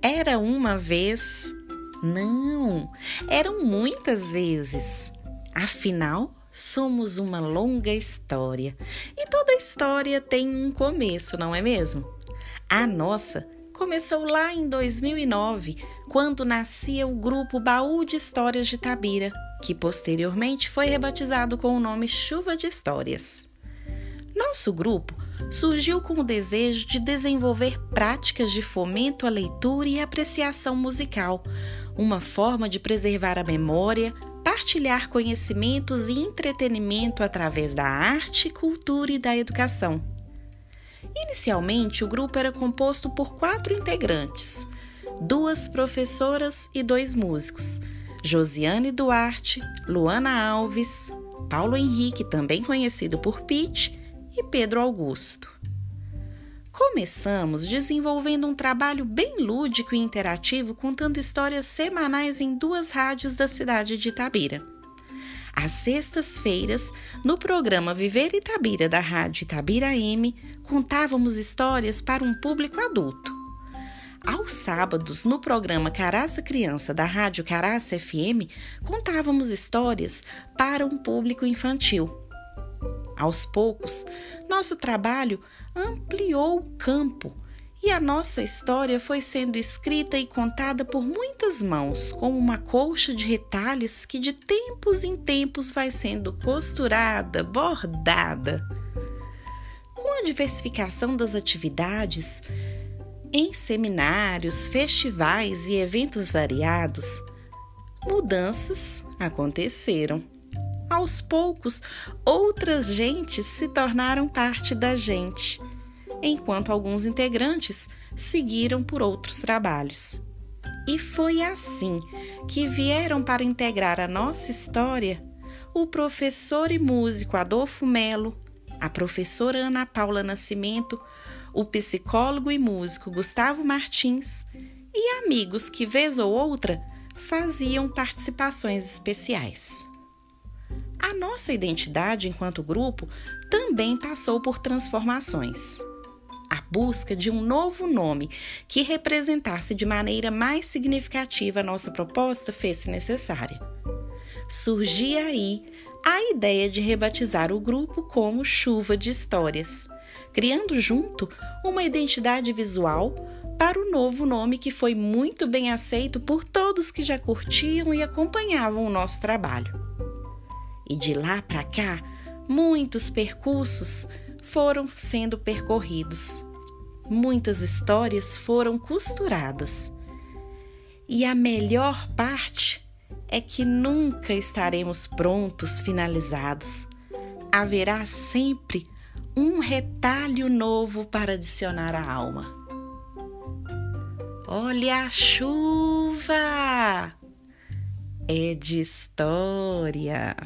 Era uma vez? Não, eram muitas vezes. Afinal, somos uma longa história e toda história tem um começo, não é mesmo? A nossa começou lá em 2009, quando nascia o grupo Baú de Histórias de Tabira, que posteriormente foi rebatizado com o nome Chuva de Histórias. Nosso grupo surgiu com o desejo de desenvolver práticas de fomento à leitura e apreciação musical, uma forma de preservar a memória, partilhar conhecimentos e entretenimento através da arte, cultura e da educação. Inicialmente, o grupo era composto por quatro integrantes: duas professoras e dois músicos, Josiane Duarte, Luana Alves, Paulo Henrique, também conhecido por Pete, e Pedro Augusto. Começamos desenvolvendo um trabalho bem lúdico e interativo, contando histórias semanais em duas rádios da cidade de Itabira. Às sextas-feiras, no programa Viver Itabira da Rádio Itabira M, contávamos histórias para um público adulto. Aos sábados, no programa Caraça Criança da Rádio Caraça FM, contávamos histórias para um público infantil. Aos poucos, nosso trabalho ampliou o campo e a nossa história foi sendo escrita e contada por muitas mãos, como uma colcha de retalhos que de tempos em tempos vai sendo costurada, bordada. Com a diversificação das atividades, em seminários, festivais e eventos variados, mudanças aconteceram. Aos poucos, outras gentes se tornaram parte da gente, enquanto alguns integrantes seguiram por outros trabalhos. E foi assim que vieram para integrar a nossa história o professor e músico Adolfo Melo, a professora Ana Paula Nascimento, o psicólogo e músico Gustavo Martins e amigos que, vez ou outra, faziam participações especiais. A nossa identidade enquanto grupo também passou por transformações. A busca de um novo nome que representasse de maneira mais significativa a nossa proposta fez-se necessária. Surgia aí a ideia de rebatizar o grupo como Chuva de Histórias criando junto uma identidade visual para o novo nome que foi muito bem aceito por todos que já curtiam e acompanhavam o nosso trabalho. E de lá para cá, muitos percursos foram sendo percorridos, muitas histórias foram costuradas. E a melhor parte é que nunca estaremos prontos, finalizados. Haverá sempre um retalho novo para adicionar à alma. Olha a chuva! É de história.